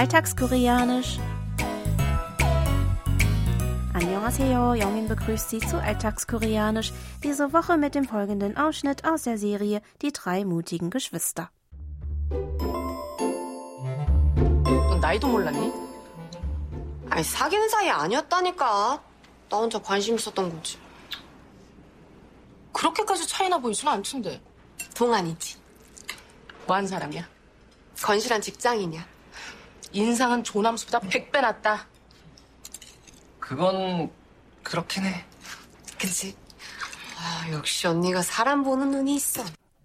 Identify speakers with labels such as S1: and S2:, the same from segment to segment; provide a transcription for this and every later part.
S1: Alltagskoreanisch. Annyeonghaseyo, Jongin begrüßt Sie zu Alltagskoreanisch, diese Woche mit dem folgenden Ausschnitt aus der Serie Die drei mutigen Geschwister.
S2: 넌 나이도 몰랐니?
S3: 아니 사귀는 사이 아니었다니까. 나 혼자 관심 있었던 거지.
S2: 그렇게까지 차이나 보이진 않던데.
S3: 동안이지.
S2: 뭐한 사람이야?
S3: 건실한 직장인이야.
S2: 인상은 조남수보다 100배 낫다.
S4: 그건 그렇긴 해.
S3: 그치? 아, 역시 언니가 사람 보는 눈이 있어.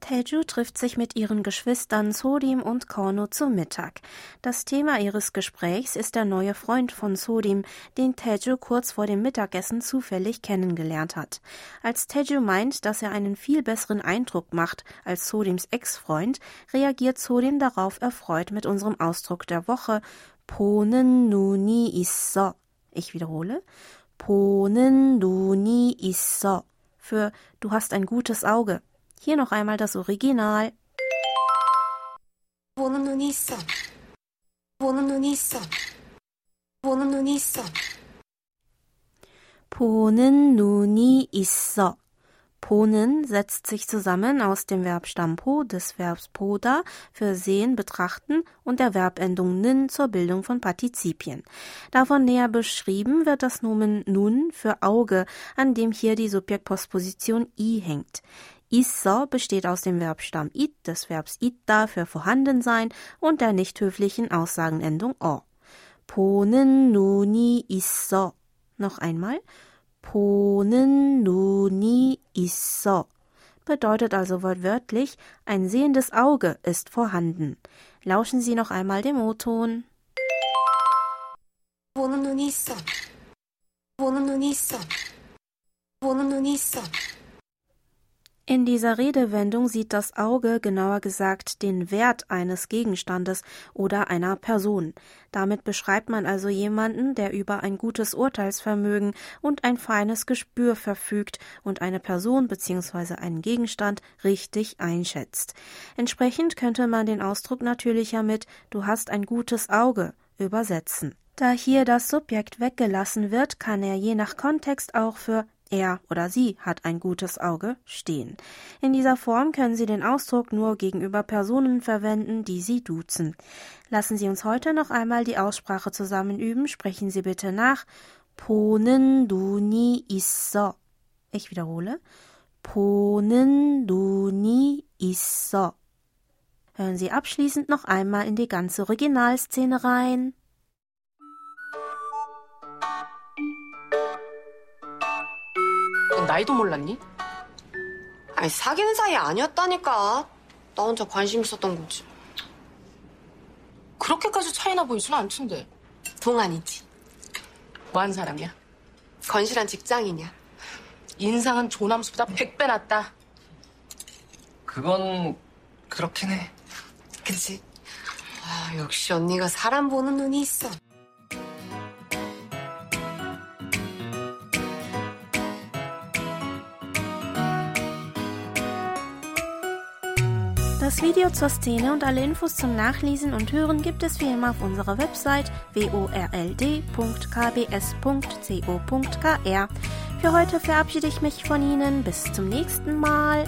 S1: Taeju trifft sich mit ihren Geschwistern Sodim und Korno zu Mittag. Das Thema ihres Gesprächs ist der neue Freund von Sodim, den Taeju kurz vor dem Mittagessen zufällig kennengelernt hat. Als Taeju meint, dass er einen viel besseren Eindruck macht als Sodims Ex-Freund, reagiert Sodim darauf erfreut mit unserem Ausdruck der Woche Ponen Nuni Isso. Ich wiederhole Ponen Nuni Isso für Du hast ein gutes Auge. Hier noch einmal das Original.
S3: 보는 눈이 있어. 보는 눈이 있어. 보는 눈이 있어.
S1: 보는 눈이 있어. Ponen setzt sich zusammen aus dem Verbstamm po des Verbs poda für sehen, betrachten und der Verbendung nin zur Bildung von Partizipien. Davon näher beschrieben wird das Nomen nun für Auge, an dem hier die Subjektpostposition i hängt. Issa besteht aus dem Verbstamm it, des Verbs itta für vorhanden sein und der nicht höflichen Aussagenendung o. 보는 눈이 있어. Noch einmal. 보는 눈이 있어. Bedeutet also wortwörtlich, ein sehendes Auge ist vorhanden. Lauschen Sie noch einmal dem O-Ton.
S3: 보는 눈이 있어. 보는 눈이 있어. 보는 눈이 있어.
S1: In dieser Redewendung sieht das Auge genauer gesagt den Wert eines Gegenstandes oder einer Person. Damit beschreibt man also jemanden, der über ein gutes Urteilsvermögen und ein feines Gespür verfügt und eine Person bzw. einen Gegenstand richtig einschätzt. Entsprechend könnte man den Ausdruck natürlicher mit Du hast ein gutes Auge übersetzen. Da hier das Subjekt weggelassen wird, kann er je nach Kontext auch für er oder sie hat ein gutes Auge stehen. In dieser Form können Sie den Ausdruck nur gegenüber Personen verwenden, die Sie duzen. Lassen Sie uns heute noch einmal die Aussprache zusammen üben. Sprechen Sie bitte nach. 보는 눈이 있어. Ich wiederhole. 보는 눈이 있어. Hören Sie abschließend noch einmal in die ganze Originalszene rein.
S2: 넌 나이도 몰랐니?
S3: 아니 사귀는 사이 아니었다니까. 나 혼자 관심 있었던 거지.
S2: 그렇게까지 차이나 보이진 않던데.
S3: 동안이지.
S2: 뭐 한 사람이야?
S3: 건실한 직장인이야.
S2: 인상은 조남수보다 100배 낫다.
S4: 그건 그렇긴 해.
S3: 그치? 아, 역시 언니가 사람 보는 눈이 있어.
S1: Das Video zur Szene und alle Infos zum Nachlesen und Hören gibt es wie immer auf unserer Website world.kbs.co.kr. Für heute verabschiede ich mich von Ihnen. Bis zum nächsten Mal.